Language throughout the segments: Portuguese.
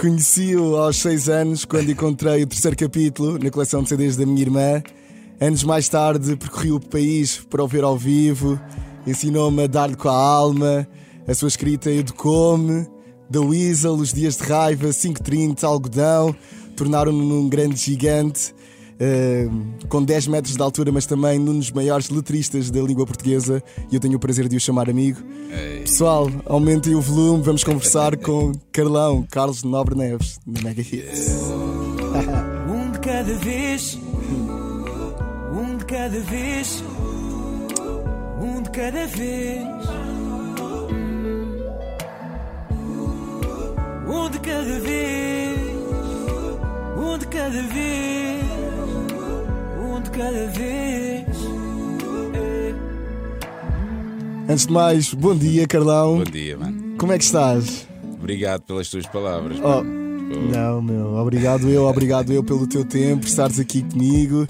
Conheci-o aos 6 anos, quando encontrei o terceiro capítulo na coleção de CDs da minha irmã. Anos mais tarde, percorri o país para o ver ao vivo, ensinou-me a dar-lhe com a alma, a sua escrita educou-me. Da Weasel, Os Dias de Raiva, 530, Algodão, tornaram-no num grande gigante. Uh, com 10 metros de altura, mas também num dos maiores letristas da língua portuguesa, e eu tenho o prazer de o chamar amigo. Ei. Pessoal, aumentem o volume, vamos conversar com Carlão, Carlos Nobre Neves, do Mega Hits. Um de cada vez, um de cada vez, um de cada vez. Um de cada vez, um de cada vez, um de cada vez. Antes de mais, bom dia, Carlão. Bom dia, mano. Como é que estás? Obrigado pelas tuas palavras. Oh, não, meu, obrigado eu, obrigado eu pelo teu tempo, por estares aqui comigo.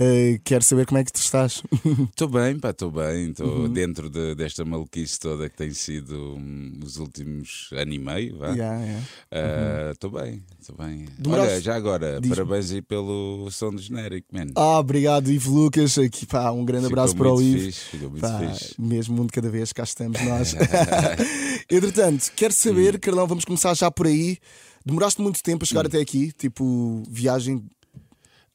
Uh, quero saber como é que tu estás. Estou bem, pá, estou bem. Estou Uhum. dentro de- desta maluquice toda que tem sido hum, os últimos ano e meio, vá. Yeah, yeah. Ah, Estou bem, estou bem. Demoraste- Olha, já agora, parabéns aí pelo som do genérico, man. Ah, obrigado, Ivo Lucas. Aqui, pá, um grande Ficou abraço para o Ivo. Fixe, ficou muito Pá, fixe. mesmo um de cada vez, cá estamos nós. Entretanto, quero saber, Hum. Carlão, vamos começar já por aí. Demoraste muito tempo a chegar até aqui, tipo, viagem.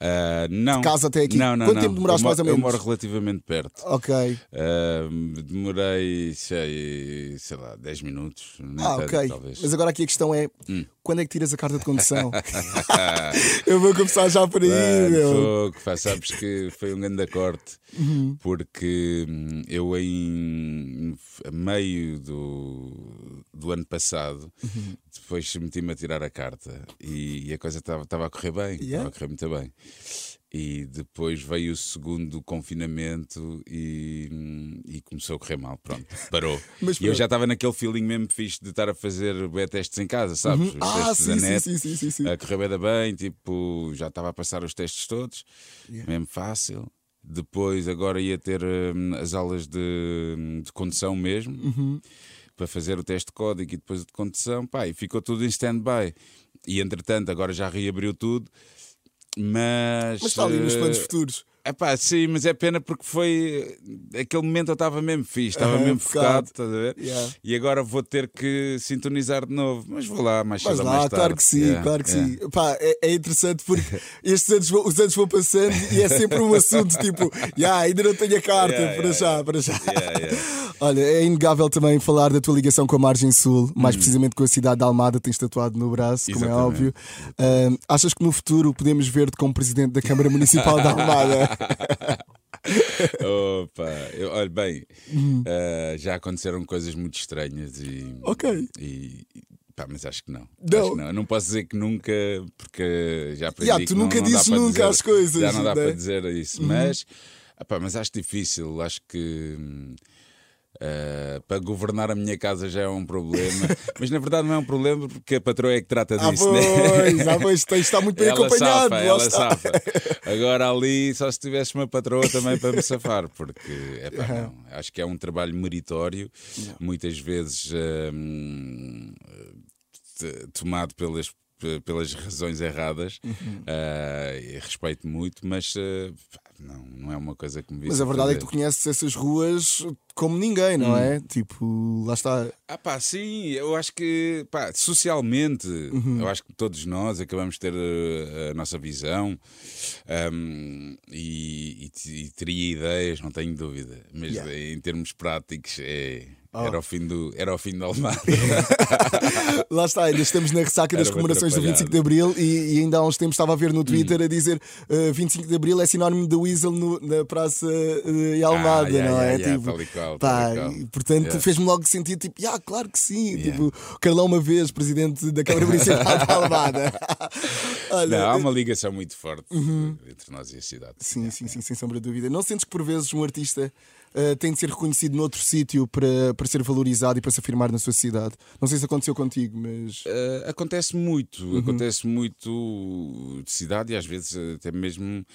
Ah, não. casa até aqui? Não, não, Quanto não. tempo demoraste mais ou menos? Eu moro relativamente perto. Ok. Ah, demorei, sei, sei lá, 10 minutos. Ah, ok. talvez. Mas agora aqui a questão é: Hum. quando é que tiras a carta de condução? eu vou começar já por aí, Mano, meu. fogo, pá, sabes que foi um grande corte Uhum. porque hum, eu em meio do, do ano passado Uhum. Depois meti-me a tirar a carta e, e a coisa estava a correr bem, estava Yeah? a correr muito bem. E depois veio o segundo confinamento e, hum, e começou a correr mal. Pronto, parou. Mas e eu já estava naquele feeling mesmo fixe de estar a fazer testes em casa, sabes? Os Ah, testes da sim, sim, net sim, sim, sim, sim. a correr bem, bem, tipo, já estava a passar os testes todos, mesmo fácil. Depois, agora ia ter hum, as aulas de, de condução mesmo, Uhum. Para fazer o teste de código e depois de condução, pá, e ficou tudo em stand-by. E entretanto, agora já reabriu tudo, mas. Mas está ali nos eh, planos futuros. é pá, sim, mas é pena porque foi. Aquele momento eu estava mesmo fixe, estava Aham, mesmo focado. estás a ver? Yeah. E agora vou ter que sintonizar de novo, mas vou lá mais cedo lá, mais tarde. claro que sim, Yeah, claro que yeah. sim. Pá, é, é interessante porque estes anos, os anos vão passando e é sempre um assunto tipo, "Ya, ainda não tenho a carta, Yeah, para yeah, já, yeah. para já. Olha, é inegável também falar da tua ligação com a Margem Sul, Hum. mais precisamente com a cidade de Almada, tens tatuado no braço, como é Exatamente. óbvio. Ahm, achas que no futuro podemos ver-te como presidente da Câmara Municipal de Almada? Opa, eu, olha bem, Uhum. eh, já aconteceram coisas muito estranhas e. Ok. e- pá, mas acho que não. Não. Que não. Eu não posso dizer que nunca, porque já aprendi Yeah, tu que não- nunca não dá dizes nunca dizer- as coisas, Já não dá né? para dizer isso, mas, epá, mas acho difícil. Acho que. Eh, para governar a minha casa já é um problema, mas na verdade não é um problema porque a patroa é que trata Ah, disso, né? pois, ah, pois, tens de estar muito bem ela acompanhado. safa, ela está. safa. Agora ali, só se tivesse uma patroa também para me safar, porque epá, não, acho que é um trabalho meritório, muitas vezes hum, tomado pelas pelas razões erradas Uhum. ah, e respeito muito, mas ah, pá, não, não é uma coisa que me Mas a verdade é que tu conheces essas ruas como ninguém, não Hum. é? Tipo, lá está. Ah pá, sim, eu acho que pá, socialmente, Uhum. eu acho que todos nós acabamos de ter eh, a nossa visão hum, e, e- e teria ideias, não tenho dúvida, mas Yeah. em termos práticos é, Oh. era, o fim do, era o fim do Almada. Lá está, ainda estamos na ressaca das comemorações do 25 de Abril e, e ainda há uns tempos estava a ver no Twitter Hum. a dizer uh, 25 de Abril é sinónimo de Weasel no- na Praça uh, Almada, Ah, yeah, não é? yeah, yeah, tipo, tal e qual, tal e portanto, Yeah. fez-me logo sentir tipo, yeah, claro que sim. Yeah. Tipo, o Carlão, uma vez, presidente da Câmara Municipal de Almada. Olha, não, há uma ligação muito forte entre nós e a cidade. Sim, sim, sim, sem sombra de dúvida. Não sentes que por vezes um artista uh, tem de ser reconhecido noutro sítio para, para ser valorizado e para se afirmar na sua cidade? Não sei se aconteceu contigo, mas. Uh, acontece muito, Uhum. acontece muito de cidade e às vezes até mesmo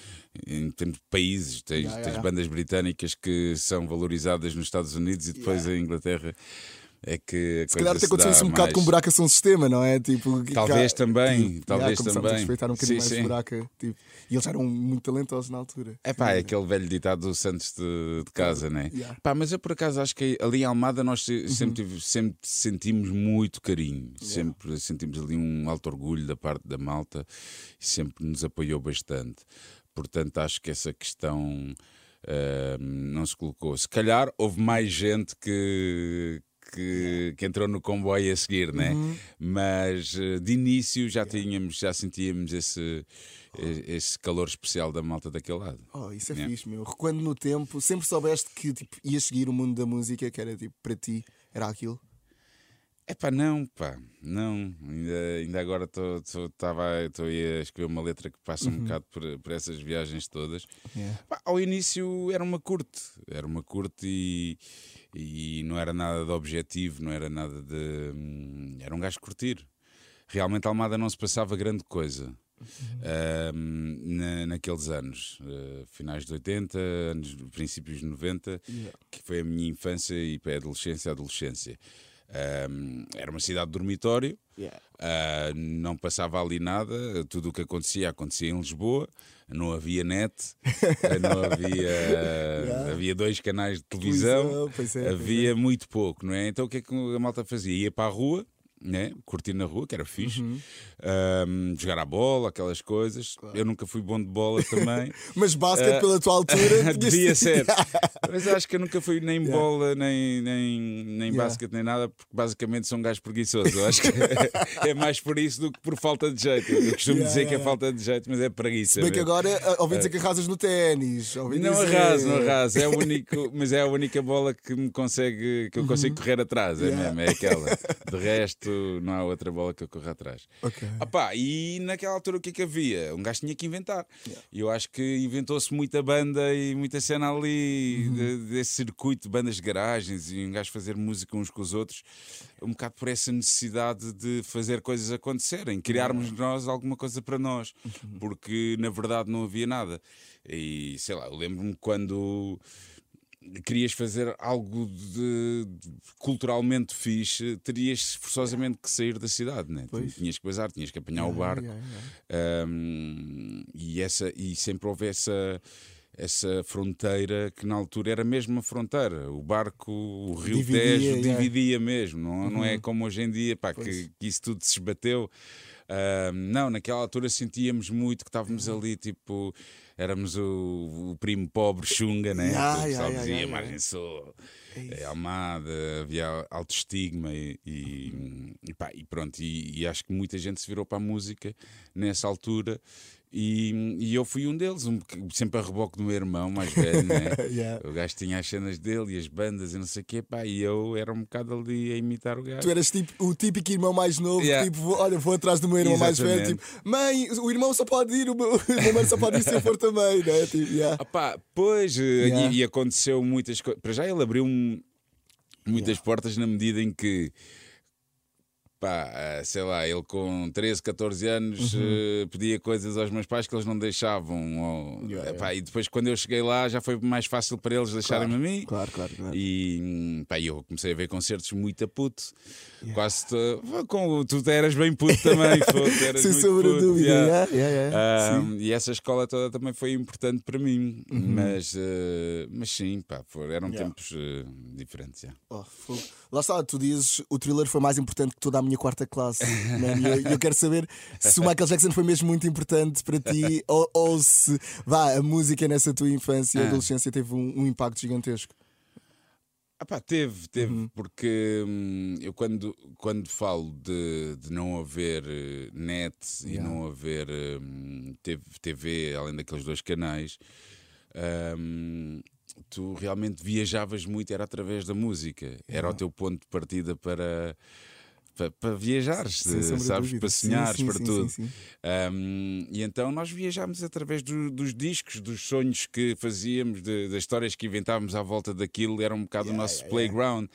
em termos de países. Tens, Yeah, yeah, tens yeah. bandas britânicas que são valorizadas nos Estados Unidos e depois em Inglaterra é que a Se calhar até aconteceu isso um bocado mais- com o buraco a São Sistema, não é? Tipo, Talvez cá- também, tipo, talvez já a também. respeitar um bocadinho Sim, mais sim. o buraco. Tipo, e eles eram muito talentosos na altura. É pá, é aquele velho ditado do Santos de, de casa, né? Yeah. Uhum. Pá, mas eu por acaso acho que ali em Almada nós se- sempre, tive- sempre sentimos muito carinho, sempre sentimos ali um alto orgulho da parte da malta e sempre nos apoiou bastante. Portanto, acho que essa questão ah, não se colocou. Se calhar houve mais gente que. Que, que entrou no comboio a seguir, né? Uhum. Mas eh, de início já tínhamos, já sentíamos esse, esse calor especial da malta daquele lado. Oh, isso é Yeah. fixe, meu. Recuando no tempo, sempre soubeste que tipo, ias seguir o mundo da música, que era tipo, para ti, era aquilo. É pá, não, pá, não. Ainda, ainda agora estou a escrever uma letra que passa um bocado por, por essas viagens todas. Pá, ao início era uma curte, era uma curte e, e não era nada de objetivo, não era nada de. hum, Era um gajo curtir. Realmente Almada não se passava grande coisa. hum, na- naqueles anos, eh, finais de 80, anos, princípios de 90, que foi a minha infância e pré-adolescência, adolescência. Hum, era uma cidade de dormitório, ah, não passava ali nada, tudo o que acontecia acontecia em Lisboa, não havia net, ah, não havia. Havia dois canais de televisão, Televisão, é, havia muito pouco, não é? Então o que é que a malta fazia? Ia para a rua. Né? Curtir na rua, que era fixe, Uhum. Ahm, jogar a bola, aquelas coisas. Eu nunca fui bom de bola também. Mas basquete, Ah, pela tua altura, Devia ser. Mas acho que eu nunca fui nem bola, nem, nem, nem Yeah. basquete, nem nada, porque basicamente sou um gajo preguiçoso. Eu acho que é mais por isso do que por falta de jeito. Eu costumo Yeah, dizer que é yeah. falta de jeito, mas é preguiça. Bem que agora ah, ouvi dizer que arrasas no ténis. Não dizer- arraso, não arraso. É o único, mas é a única bola que me consegue, que eu consigo correr atrás. É Uhum. Yeah. mesmo, é aquela. De resto, não há outra bola que eu corra atrás. Ok. Ah pá, e naquela altura o que é que havia? Um gajo tinha que inventar. E eu acho que inventou-se muita banda e muita cena ali, Uhum. de- desse circuito de bandas de garagens e um gajo fazer música uns com os outros, um bocado por essa necessidade de fazer coisas acontecerem, criarmos nós alguma coisa para nós, Uhum. porque na verdade não havia nada. E sei lá, eu lembro-me quando querias fazer algo de, de culturalmente fixe, terias forçosamente que sair da cidade, né? Pois. Tinhas que bazar, tinhas que apanhar o barco. Yeah, yeah. Um, e, essa, e sempre houve essa, essa fronteira que na altura era mesmo uma fronteira. O barco, o Rio Dividia, Tejo. Uhum. dividia mesmo, não, não é como hoje em dia, pá, que, que isso tudo se esbateu. Um, não, naquela altura sentíamos muito que estávamos ali, tipo, éramos o, o primo pobre Xunga, né? Yeah, o pessoal yeah, dizia yeah, Margem Sul, É é, Almada, havia alto estigma e, e, e pá, e pronto, e, e acho que muita gente se virou para a música nessa altura e, e eu fui um deles, um, sempre a reboque do meu irmão mais velho, né? Yeah. O gajo tinha as cenas dele e as bandas e não sei o quê, pá, e eu era um bocado ali a imitar o gajo. Tu eras tipo, o típico irmão mais novo, Yeah. tipo, olha, vou atrás do meu irmão mais velho, Exatamente. tipo, mãe, o irmão só pode ir, o meu, o meu irmão só pode ir se eu for também, né? Tipo, yeah. Ah pois, eh, e, e aconteceu muitas coisas. Para já ele abriu um- muitas portas na medida em que, pá, eh, sei lá, ele com 13, 14 anos Uhum. eh, pedia coisas aos meus pais que eles não deixavam. ou- Yeah, eh, pá, E depois, quando eu cheguei lá, já foi mais fácil para eles deixarem-me a mim. Claro, claro, claro. E hum, pá, eu comecei a ver concertos muito a puto. Quase to- com, tu eras bem puto também, tu eras Sem sombra de dúvida. yeah. yeah, yeah, yeah. Ah, Sim. e essa escola toda também foi importante para mim, Uhum. mas, eh, mas sim, pá, eram Yeah. tempos eh, diferentes. já. Oh. Lá está, tu dizes o thriller foi mais importante que toda a minha quarta classe. E eu, eu quero saber se o Michael Jackson foi mesmo muito importante para ti ou, ou se vá, a música nessa tua infância e Ah. adolescência teve um, um impacto gigantesco. Ah, pá, teve, teve, Uhum. porque hum, eu quando, quando falo de, de não haver eh, net e Yeah. não haver hum, TV, além daqueles dois canais, hum, tu realmente viajavas muito, era através da música, era o teu ponto de partida para. Para, para viajares, sabes? Para sonhares, sim, para sim, tudo. sim, sim. Um, e então nós viajámos através do- dos discos, dos sonhos que fazíamos, de- das histórias que inventávamos à volta daquilo, era um bocado o nosso playground.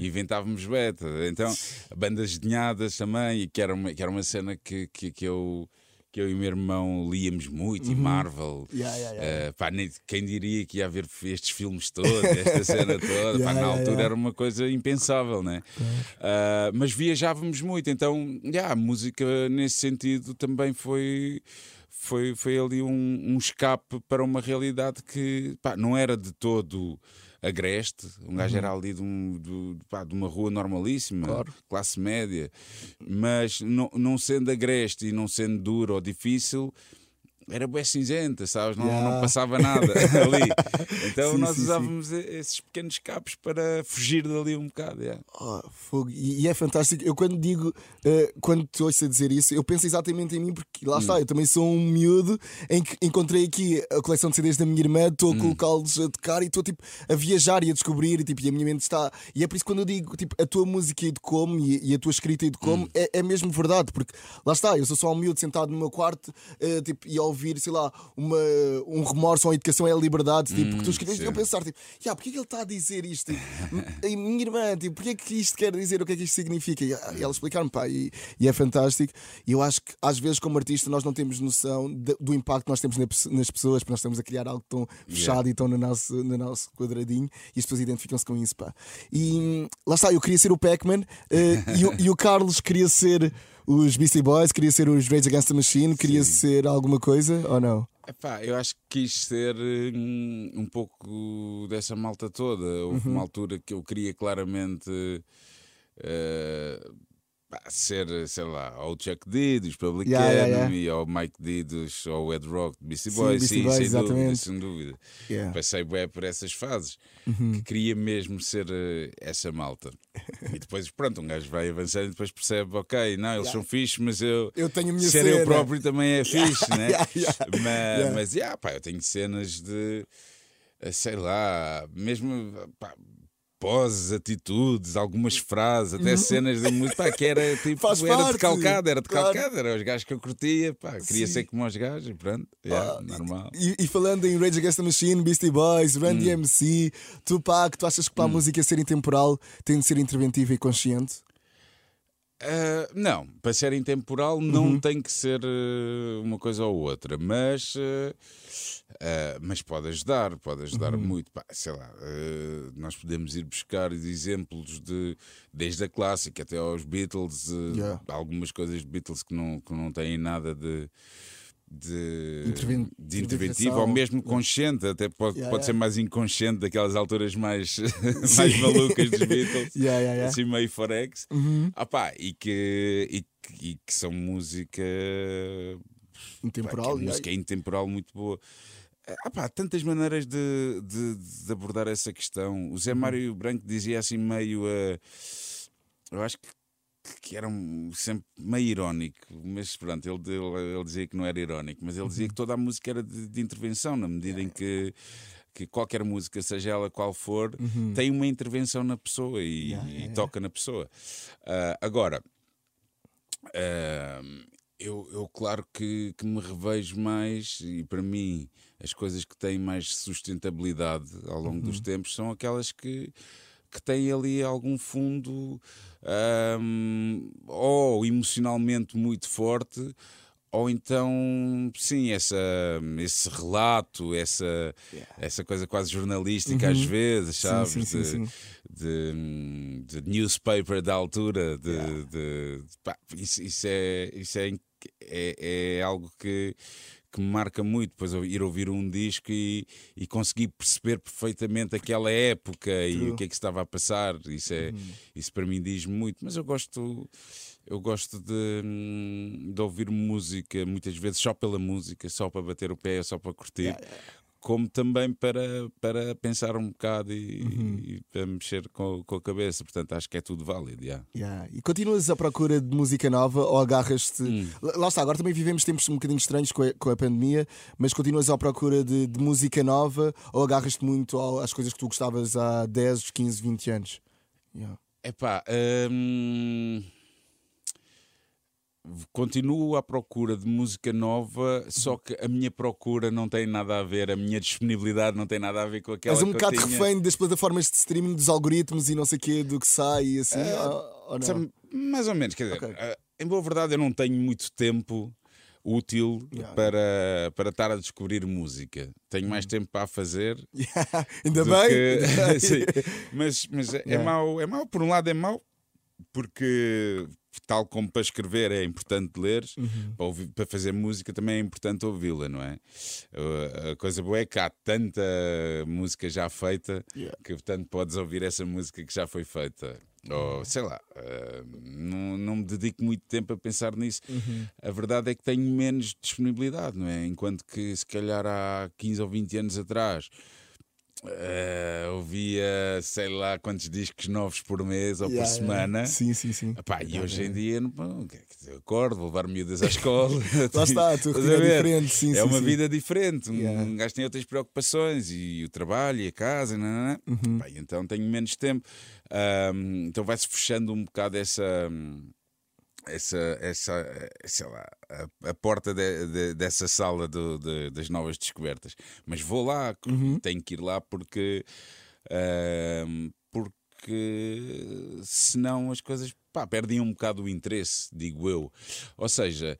E inventávamos beta. Então, bandas desenhadas também, e que era uma, que era uma cena que, que, que eu. Que eu e o meu irmão líamos muito, e Marvel. Yeah, yeah, yeah. Uh, pá, nem- quem diria que ia haver estes filmes todos, esta cena toda, pá, na altura era uma coisa impensável, né? Uh, mas viajávamos muito, então yeah, a música nesse sentido também foi. Foi, foi ali um, um escape para uma realidade que pá, não era de todo agreste. Um gajo era ali de, um- do- pá, de uma rua normalíssima, Uhum. Claro. classe média, mas não, não sendo agreste e não sendo duro ou difícil, era bem cinzenta, sabes? Não, Yeah. não passava nada ali. Então Sim, nós sim, sim. usávamos e- esses pequenos escapes para fugir dali um bocado. yeah. Oh, fogo. E, e é fantástico. Eu quando digo, eh, quando te ouço a dizer isso, eu penso exatamente em mim, porque lá Hum. está, eu também sou um miúdo em que encontrei aqui a coleção de CDs da minha irmã, estou a Hum. colocá-los a tocar e estou tipo a viajar e a descobrir, e, tipo, e a minha mente está. E é por isso que quando eu digo tipo, a tua música educou-me e, e a tua escrita educou-me, Hum. é, é mesmo verdade, porque lá está, eu sou só um miúdo sentado no meu quarto eh, tipo, e a ouvir, sei lá, uma, um remorso ou a educação é a liberdade, tipo, que tu escreves e eu Hum, pensar, tipo, yeah, porque é que ele está a dizer isto? Tipo, a minha irmã, tipo, porque é que isto quer dizer? O que é que isto significa? E, e ela explicar-me, pá, e, e é fantástico. E eu acho que às vezes, como artista, nós não temos noção de- do impacto que nós temos nas pessoas, porque nós estamos a criar algo tão fechado e tão no nosso, no nosso quadradinho e as pessoas identificam-se com isso, pá. E hum, lá está, eu queria ser o Pac-Man eh, e, e o Carlos queria ser. Os Beastie Boys, queria ser os Rage Against the Machine, queria ser alguma coisa ou não? Epá, eu acho que quis ser hum, um pouco dessa malta toda. Houve Uhum. uma altura que eu queria claramente eh, ser, sei lá, ou o Chuck D dos Public Yeah, yeah, yeah. Enemy, ou o Mike D dos, ou o Ed Rock de Beastie Sim, Sim, Boys, sem dúvida, sem dúvida. Yeah. Uhum. Passei bem por essas fases que queria mesmo ser eh, essa malta. E depois, pronto, um gajo vai avançando e depois percebe, ok, não, eles são fixes, mas eu, Eu tenho ser cena. eu próprio também é fixe, né? yeah, yeah. Mas, Yeah. mas yeah, pá, eu tenho cenas de eh, sei lá, mesmo pá, poses, atitudes, algumas frases, até cenas de música pá, que era tipo, Uhum. Faz era parte, de calcada, era de claro. calcada, era os gajos que eu curtia, pá, queria Sim. ser como os gajos, e pronto, yeah, Ah, normal. E, e falando em Rage Against the Machine, Beastie Boys, Run Hum. DMC, Tupac, tu achas que para a música ser intemporal tem de ser interventiva e consciente? Ah, não, para ser intemporal não Uhum. tem que ser eh, uma coisa ou outra, mas, eh, ah, mas pode ajudar, pode ajudar Uhum. muito. Pá, sei lá, eh, nós podemos ir buscar exemplos de desde a clássica até aos Beatles, eh, Yeah. algumas coisas de Beatles que não, que não têm nada de. De, Interven- de interventivo ou mesmo consciente, até pode, Yeah, pode yeah. ser mais inconsciente daquelas alturas mais, mais malucas dos Beatles Yeah, assim meio forex. Uhum. Ah pá, e, que, e, e que são música. pá, Intemporal, que é música intemporal muito boa. Ah pá, tantas maneiras de, de, de abordar essa questão. O Uhum. Zé Mário Branco dizia assim meio. ah, eu acho que, que era um- sempre meio irónico, mas pronto, ele, ele, ele dizia que não era irónico, mas ele Uhum. dizia que toda a música era de, de intervenção, na medida em que. Que qualquer música, seja ela qual for, tem uma intervenção na pessoa e, Uhum. Yeah, e yeah, yeah. toca na pessoa. Ah, agora, ah, eu, eu claro que, que me revejo mais e para mim as coisas que têm mais sustentabilidade ao longo dos Uhum. tempos são aquelas que, que têm ali algum fundo ahm, ou emocionalmente muito forte ou então, sim, essa, esse relato, essa, essa coisa quase jornalística às vezes, sabes? Uhum. sim, sim, de, sim. de, de newspaper da altura. De, de- pá, isso, isso é, isso é, é, é algo que, que me marca muito. Depois ir ouvir um disco e, e conseguir perceber perfeitamente aquela época e True. o que é que estava a passar. Isso, é, isso para mim diz muito. Mas eu gosto. Eu gosto de, hum, de ouvir música, muitas vezes só pela música, só para bater o pé, só para curtir, como também para, para pensar um bocado e, e para mexer com, com a cabeça. Portanto, acho que é tudo válido. já. Yeah. E continuas à procura de música nova ou agarras-te. Hum. Lá está, agora também vivemos tempos um bocadinho estranhos com a, com a pandemia, mas continuas à procura de, de música nova ou agarras-te muito às coisas que tu gostavas há 10, 15, 20 anos? Yeah. Epá, hum, continuo à procura de música nova, só que a minha procura não tem nada a ver, a minha disponibilidade não tem nada a ver com aquela És um bocado tinha. refém das plataformas de streaming, dos algoritmos e não sei o quê, do que sai e assim? ou, ou? Sabe, mais ou menos, quer dizer, Ok. eh, em boa verdade eu não tenho muito tempo útil Yeah. para, para estar a descobrir música. Tenho mais tempo para a fazer. Ainda do bem. que-. Mas, mas é, Yeah. mau, é mau, por um lado é mau, porque tal como para escrever é importante ler, Uhum. para, ouvir- para fazer música também é importante ouvi-la, não é? Uh, A coisa boa é que há tanta música já feita Yeah. que portanto podes ouvir essa música que já foi feita. Ou sei lá, uh, não, não me dedico muito tempo a pensar nisso. Uhum. A verdade é que tenho menos disponibilidade, não é? Enquanto que se calhar há 15 ou 20 anos atrás eh, ouvia sei lá quantos discos novos por mês ou Yeah, por yeah. semana. Sim, sim, sim. Epá, e hoje em dia, não, quer dizer, acordo, vou levar miúdas à escola. Lá está, a tua é diferente, sim, É sim, uma sim. vida diferente. Um Yeah. gajo tem outras preocupações e o trabalho e a casa. Não, Uhum. Pá, e então tenho menos tempo. Ahm, então vai-se fechando um bocado essa. Essa, essa, sei lá, a, a porta de- de- dessa sala do- de- das novas descobertas. Mas vou lá, Uhum. tenho que ir lá porque, ahm, porque senão as coisas pá, perdem um bocado o interesse, digo eu. Ou seja,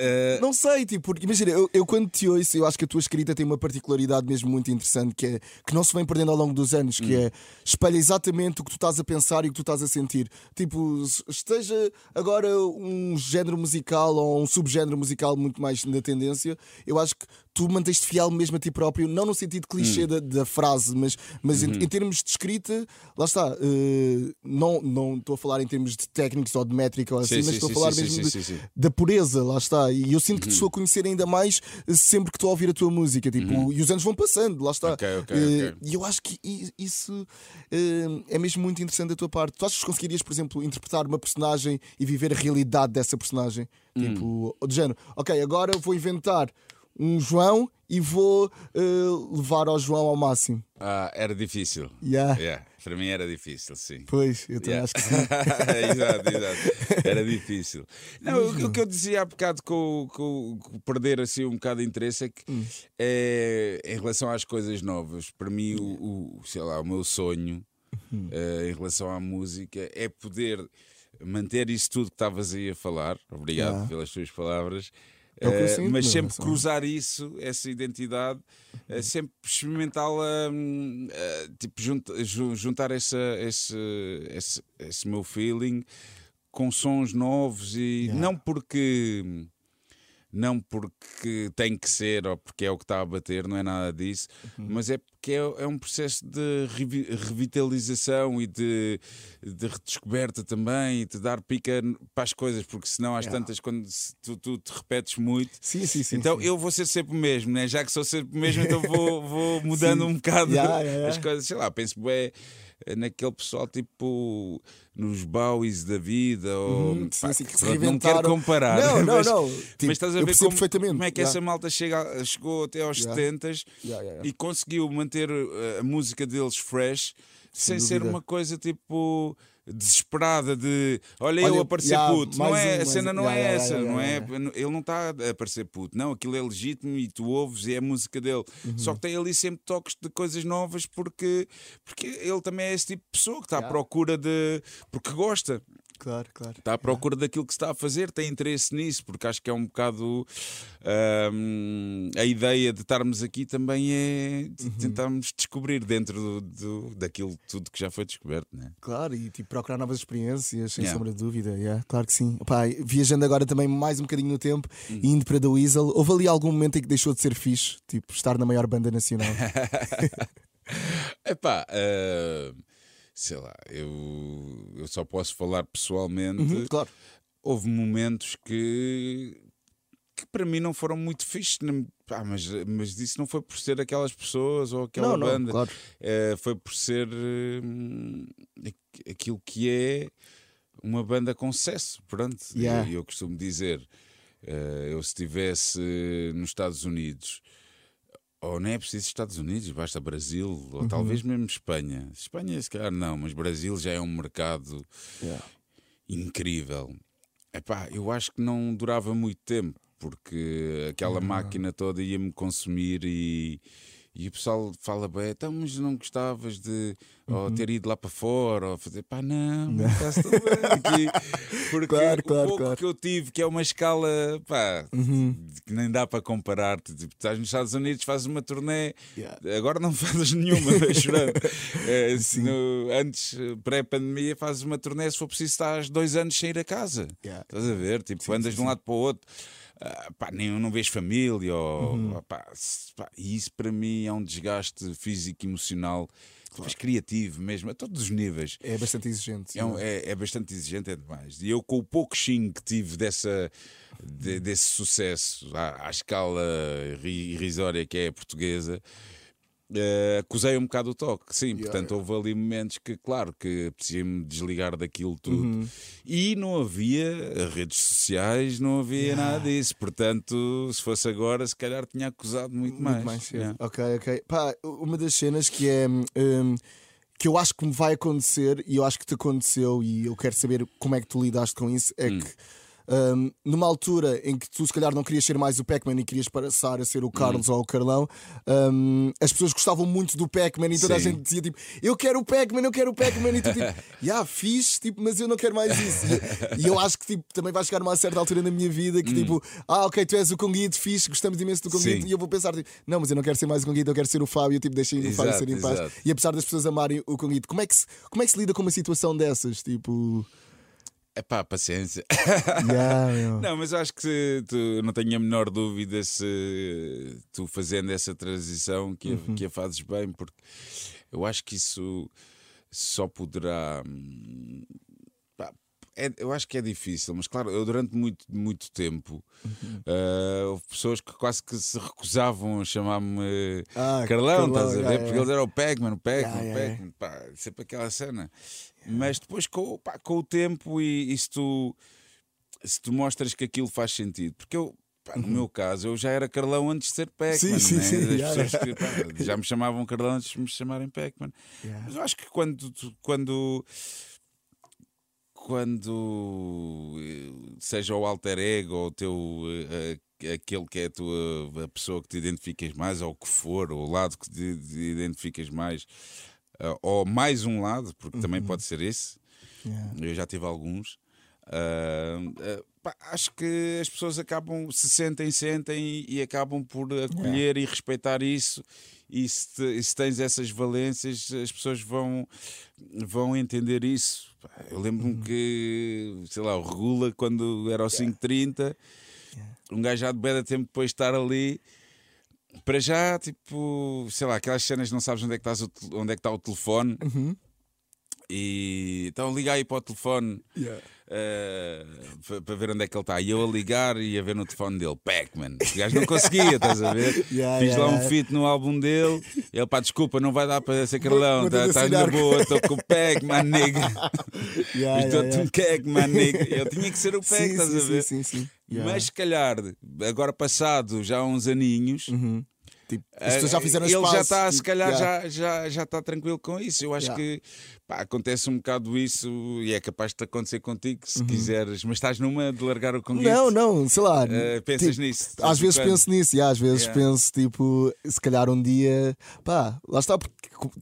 ah, Não sei, tipo, porque imagina, eu, eu quando te ouço, eu acho que a tua escrita tem uma particularidade mesmo muito interessante que é que não se vem perdendo ao longo dos anos, que Hum. é espelha exatamente o que tu estás a pensar e o que tu estás a sentir. Tipo, esteja agora um género musical ou um subgénero musical muito mais na tendência, eu acho que tu mantens-te fiel mesmo a ti próprio, não no sentido Hum. clichê da, da frase, mas, mas Uhum. em, em termos de escrita, lá está. eh, não não estou a falar em termos de técnicos ou de métrica ou assim, Sim, mas estou a falar sim, mesmo sim, de- da pureza, lá está. E eu sinto que te sou a conhecer ainda mais eh, sempre que estou a ouvir a tua música. Tipo, E os anos vão passando, lá está. Ok, ok, Eh, ok. E eu acho que isso eh, é mesmo muito interessante da tua parte. Tu achas que conseguirias, por exemplo, interpretar uma personagem e viver a realidade dessa personagem? Hum. Tipo, do género, ok, agora vou inventar um João e vou eh, levar ao João ao máximo. ah, era difícil. Yeah. Yeah, Para mim era difícil, sim. Pois, eu também Yeah. acho que sim. exato, exato. Era difícil. Não, o, o que eu dizia há bocado com, o- com com perder assim um bocado de interesse é que Hum. é, em relação às coisas novas, para mim o, o- sei lá, o meu sonho eh, em relação à música é poder manter isso tudo que estavas aí a falar. Obrigado Yeah. pelas tuas palavras. É o que eu Eh, sinto, mas sempre só- cruzar isso, essa identidade, eh, sempre experimentá-la, hum, eh, tipo, junta- ju- juntar essa, esse, esse, esse meu feeling com sons novos e Yeah. não porque não porque tem que ser ou porque é o que está a bater, não é nada disso, Uhum. mas é porque é, é um processo de revi- revitalização e de, de redescoberta também e de dar pica para as coisas, porque senão às Yeah. tantas, quando tu, tu te repetes muito. Sim, sim, sim. então sim. eu vou ser sempre o mesmo, né? já que sou sempre o mesmo, então vou, vou mudando um bocado yeah, yeah. as coisas. Sei lá, penso bem naquele pessoal tipo nos Bowies da vida, ou Uhum, sim, pá, sim, que se pronto, não quero comparar, Não, não, mas, não. mas Tipo, estás a ver como, como é que Yeah. essa malta chega, chegou até aos Yeah. 70 Yeah, e conseguiu manter uh, a música deles fresh sem ser dúvida. uma coisa tipo desesperada de olha, Olha, eu aparecer yeah, puto. Não é, um, a cena não Yeah, é yeah, essa, não é? Ele não está a aparecer puto. Não, aquilo é legítimo e tu ouves e é a música dele. Uhum. Só que tem ali sempre toques de coisas novas porque, porque ele também é esse tipo de pessoa que está à procura de. porque gosta. Claro, claro. Está à procura daquilo que se está a fazer, tem interesse nisso, porque acho que é um bocado hum, a ideia de estarmos aqui também é de Uhum. tentarmos descobrir dentro do, do- daquilo tudo que já foi descoberto, né? Claro, e tipo, procurar novas experiências, sem Yeah. sombra de dúvida. Yeah, claro que sim. Pá, viajando agora também mais um bocadinho no tempo Hum. e indo para The Weasel, houve ali algum momento em que deixou de ser fixe? Tipo, estar na maior banda nacional. Epá, ah, sei lá, eu, eu só posso falar pessoalmente. Uhum, claro. Houve momentos que, que para mim não foram muito fixes, nem- pá, mas, mas isso não foi por ser aquelas pessoas ou aquela Não, não, banda. claro. Eh, foi por ser hum, aqu- aquilo que é uma banda com sucesso. Pronto, Yeah. eu, eu costumo dizer, eh, eu se estivesse nos Estados Unidos, ou nem é preciso Estados Unidos, basta Brasil, Uhum. ou talvez mesmo Espanha. Espanha, se calhar, não, mas Brasil já é um mercado Yeah. incrível. Epá, eu acho que não durava muito tempo, porque aquela máquina toda ia-me consumir e, E o pessoal fala bem, então, mas não gostavas de ou Uhum. ter ido lá para fora ou fazer pá, não, não. está tudo bem aqui. Porque Claro, o claro, pouco claro. que eu tive, que é uma escala pá, Uhum. que nem dá para comparar. Tu, tipo, estás nos Estados Unidos, fazes uma turnê, Yeah. agora não fazes nenhuma, chorando. Eh, se no- antes, pré-pandemia, fazes uma turnê, se for preciso, estás dois anos sem ir a casa. Yeah. Estás a ver? Tipo, andas de um lado para o outro. Ah, pá, nem, não vês família, ou, Uhum. pá, pá, e isso para mim é um desgaste físico e emocional, depois criativo mesmo, a todos os níveis. É bastante exigente. É, um- é- é bastante exigente, é demais. E eu, com o pouco xing que tive dessa, de- desse sucesso à, à escala ri- irrisória que é a portuguesa, eh, acusei um bocado o toque. Sim, portanto, houve ali momentos que, claro, que apetecia-me desligar daquilo tudo. Uhum. E não havia redes sociais, não havia nada disso. Portanto, se fosse agora, se calhar tinha acusado muito, Muito mais. Yeah. Ok, ok. Pá, uma das cenas que é. hum, que eu acho que me vai acontecer e eu acho que te aconteceu e eu quero saber como é que tu lidaste com isso é Hum. que hum, numa altura em que tu se calhar não querias ser mais o Pac-Man e querias passar a ser o Carlos Hum. ou o Carlão, hum, as pessoas gostavam muito do Pac-Man e toda a Sim. gente dizia tipo, eu quero o Pac-Man, eu quero o Pac-Man e tu tipo, já fiz, tipo, mas eu não quero mais isso. E, e eu acho que tipo, também vai chegar a uma certa altura na minha vida que tipo, ah, ok, tu és o Conguito, fixe, gostamos imenso do Conguito, e eu vou pensar, tipo, não, mas eu não quero ser mais o Conguito, eu quero ser o Fábio, tipo, deixem o Fábio ser em paz. exato. E apesar das pessoas amarem o Conguito, como é que se, como é que se lida com uma situação dessas? Tipo, É pá, paciência. yeah. Não, mas acho que tu não tenho a menor dúvida se tu fazendo essa transição que, a- que a fazes bem, porque eu acho que isso só poderá. É- eu acho que é difícil, mas claro, eu durante muito, muito tempo ah, houve pessoas que quase que se recusavam a chamar-me Ah, Carlão, Carlão, estás a ver? Porque yeah. eles eram o Pac-Man, o Pac-Man, o Pac-Man, pá, sempre aquela cena. Mas depois com, o- pá, com o tempo e, e se, tu, se tu mostras que aquilo faz sentido, porque eu. pá, no meu caso, eu já era Carlão antes de ser Pac-Man. Uhum. Sim, sim, né? sim, As yeah, pessoas que, pá, já me chamavam Carlão antes de me chamarem Pac-Man. Yeah. Mas eu acho que quando, quando, quando eh, seja o alter ego ou o teu eh, aquele que é a tua a pessoa que te identificas mais, ou o que for, ou o lado que te, identificas mais, eh, ou mais um lado, porque também pode ser esse. Yeah. Eu já tive alguns. Ah, pá, acho que as pessoas acabam, se sentem, sentem e, e acabam por acolher e respeitar isso. E se, te- se tens essas valências, as pessoas vão, vão entender isso. Eu lembro-me que, sei lá, o Regula, quando era ao 530, um gajo já de tempo depois de estar ali. Para já, tipo, sei lá, aquelas cenas não sabes onde é que, estás o onde é que está o telefone. E então liga aí para o telefone Yeah. Eh, pa- para ver onde é que ele está. E eu a ligar e a ver no telefone dele, Pac-Man. O gajo não conseguia, estás a ver? Yeah, Fiz yeah, lá um yeah. feat no álbum dele. Ele, pá, desculpa, não vai dar para ser Carlão. de Estás na boa, estou com o Pac-Man, nigga. Estou yeah, um Pac-Man, nigga. Eu tinha que ser o Pac, Sim, estás sim, a sim, ver? sim, sim. Yeah. Mas se calhar, agora passado já uns aninhos. Tipo, as pessoas já fizeram Ele espaço. já está, se tipo, calhar, yeah. já, já, já está tranquilo com isso. Eu acho Yeah. que pá, acontece um bocado isso e é capaz de acontecer contigo Uhum. se quiseres, mas estás numa de largar o conguito. Não, não, sei lá. Eh, pensas tipo, nisso? Às vezes quando? penso nisso e às vezes Yeah. penso, tipo, se calhar um dia, pá, lá está, porque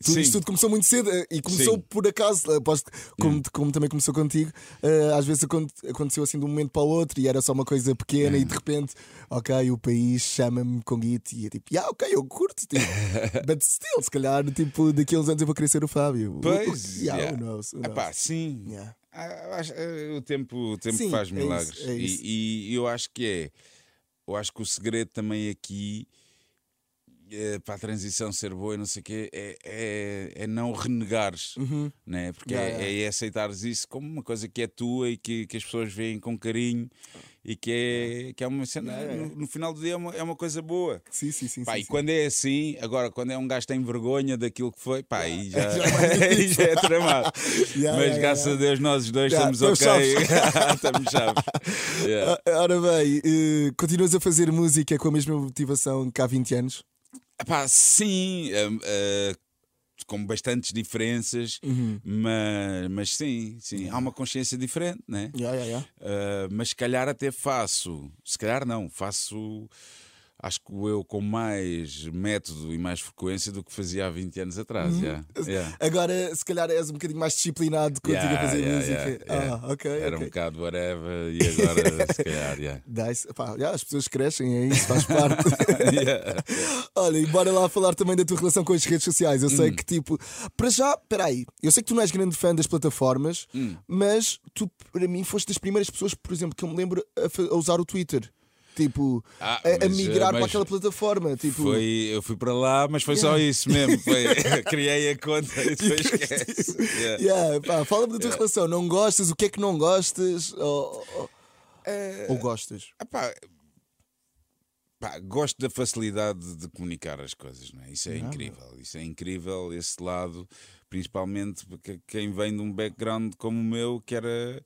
tudo Sim. isto tudo começou muito cedo eh, e começou Sim. por acaso, aposto, que como, como também começou contigo, eh, às vezes acon- aconteceu assim de um momento para o outro e era só uma coisa pequena e de repente, ok, o país chama-me com Git e é tipo, yeah, ok, eu curto, tipo, but still, se calhar, tipo, daqui a uns anos eu vou querer ser o Fábio. Pois, yeah, yeah. who knows, who Epá, knows. sim. Yeah. Ah, eh, o tempo, o tempo Sim, faz é isso, milagres. é isso. E, e eu acho que é. Eu acho que o segredo também aqui eh, para a transição ser boa e não sei o quê é, é, é não renegares, né? porque Uhum. Yeah, é, é aceitares isso como uma coisa que é tua e que, que as pessoas veem com carinho e que é, que é uma cena. Yeah, yeah. No, no final do dia é uma, é uma coisa boa. Sim, sim, sim. Pá, sim, e sim. quando é assim, agora quando é um gajo que tem vergonha daquilo que foi, pá, aí já, é aí já é tramado. Yeah, Mas yeah, graças yeah. a Deus nós os dois Yeah, estamos ok. estamos chaves. Yeah. Ah, Ora bem, eh, continuas a fazer música com a mesma motivação que há 20 anos? Epá, sim, hum, eh, com bastantes diferenças, Uhum. mas, mas sim, sim, há uma consciência diferente, né? Yeah, yeah, yeah. Uh, mas se calhar até faço, se calhar não, faço acho que eu com mais método e mais frequência do que fazia há 20 anos atrás. Uhum. yeah, yeah. Agora, se calhar, és um bocadinho mais disciplinado contigo Yeah, a fazer música. Ah, ok. Era ok. um bocado whatever e agora se calhar. Yeah. Nice. Pá, as pessoas crescem, é isso, faz parte. Olha, e bora lá falar também da tua relação com as redes sociais. Eu Hum. sei que, tipo, para já, peraí, eu sei que tu não és grande fã das plataformas, Hum. mas tu, para mim, foste das primeiras pessoas, por exemplo, que eu me lembro a, a usar o Twitter. Tipo, Ah, a, a migrar para aquela plataforma. Tipo, Foi, eu fui para lá, mas foi só isso mesmo. Foi, criei a conta e depois esquece. Yeah. Yeah, pá, Fala-me da tua relação. Não gostas? O que é que não gostas? Ou, ou- Eh, ou gostas? Pá, pá, gosto da facilidade de comunicar as coisas, não é? Isso é incrível. Isso é incrível, esse lado, principalmente porque quem vem de um background como o meu, que era.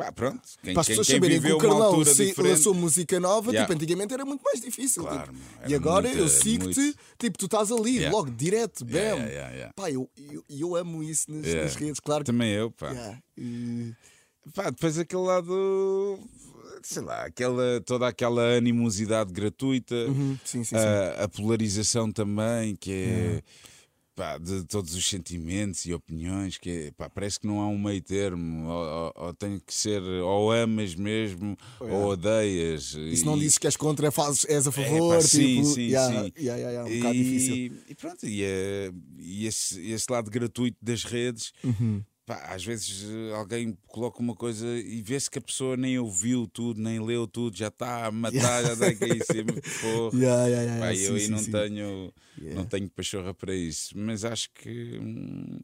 Pá, pronto. Quem, Para as pessoas saberem que o Carlão altura se diferente. lançou música nova, Yeah. tipo, antigamente era muito mais difícil. Claro, tipo. E agora muita- eu sigo-te, muito- tipo, tu estás ali, Yeah. logo, direto, bam. Yeah, yeah. Pá, eu, eu, eu amo isso nas, nas redes, claro. Também eu, pá. E- Pá, depois aquele lado. Sei lá, aquela, toda aquela animosidade gratuita. Uhum, sim, sim, sim. a, a polarização também, que é pá, de todos os sentimentos e opiniões, que é, pá, parece que não há um meio termo, ou, ou- ou tem que ser, ou amas mesmo, ou odeias. E se não dizes que és contra, fazes, és a favor, É, pá, tipo. sim, sim, yeah, sim. yeah, yeah, yeah, um bocado difícil. e, e pronto, e, é- e esse, esse lado gratuito das redes. Uhum. Pá, às vezes eh, alguém coloca uma coisa e vê-se que a pessoa nem ouviu tudo, nem leu tudo, já está a matar, já está a cair em cima. Porra. Yeah, yeah, yeah, Pá, sim, eu aí não sim. tenho não tenho pachorra para isso, mas acho que hum,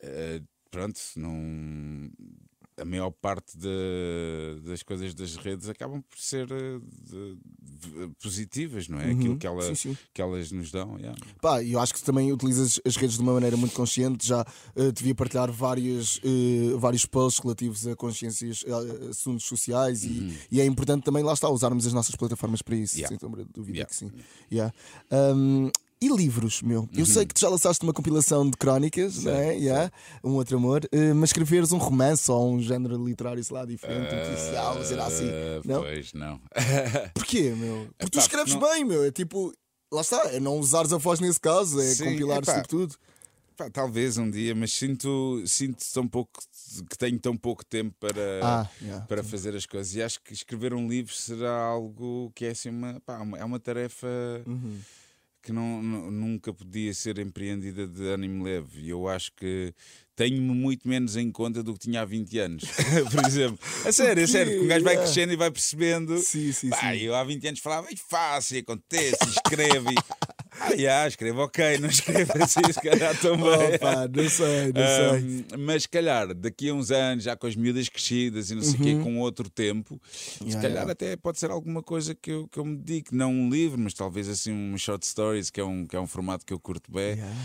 eh, pronto, não a maior parte de- das coisas das redes acabam por ser eh, de- de- positivas, não é? Aquilo que, ela, Uhum. Sim, sim. que elas nos dão. yeah. Pá, eu acho que também utilizas as redes de uma maneira muito consciente. Já eh, devia partilhar vários, eh, vários posts relativos a consciências, a assuntos sociais e, e é importante também, lá está, usarmos as nossas plataformas para isso, Uhum. Yeah. sem sombra de dúvida Yeah. que sim. Yeah. Um, e livros, meu? Eu Uhum. sei que tu já lançaste uma compilação de crónicas, não é? Yeah, um outro amor, eh, mas escreveres um romance ou um género literário, sei lá, diferente, um policial, será assim? Ah, Não? Pois não. Porquê, meu? Porque tu escreves não- bem, meu. É tipo, lá está, é não usares a voz nesse caso, é Sim, epá. tipo tudo. Pá, talvez um dia, mas sinto, sinto tão pouco que tenho tão pouco tempo para, Ah, yeah. para fazer as coisas. E acho que escrever um livro será algo que é assim uma, pá, uma- é uma tarefa Uhum. Que não, nu- nunca podia ser empreendida de ânimo leve. E eu acho que tenho-me muito menos em conta do que tinha há 20 anos, por exemplo. A sério, a sério, porque um gajo vai crescendo e vai percebendo. Sim, sim, Pá, sim. eu há 20 anos falava, e fácil, acontece, escreve. e- ah, yeah, escreve ok, não escreve assim, se calhar também. Opa, não sei, não sei. Mas se calhar daqui a uns anos, já com as miúdas crescidas e não sei o quê, com outro tempo, se Uhum. Yeah, calhar yeah. até pode ser alguma coisa que eu, que eu me dedique, não um livro, mas talvez assim um short stories, que é um, que é um formato que eu curto bem. Yeah.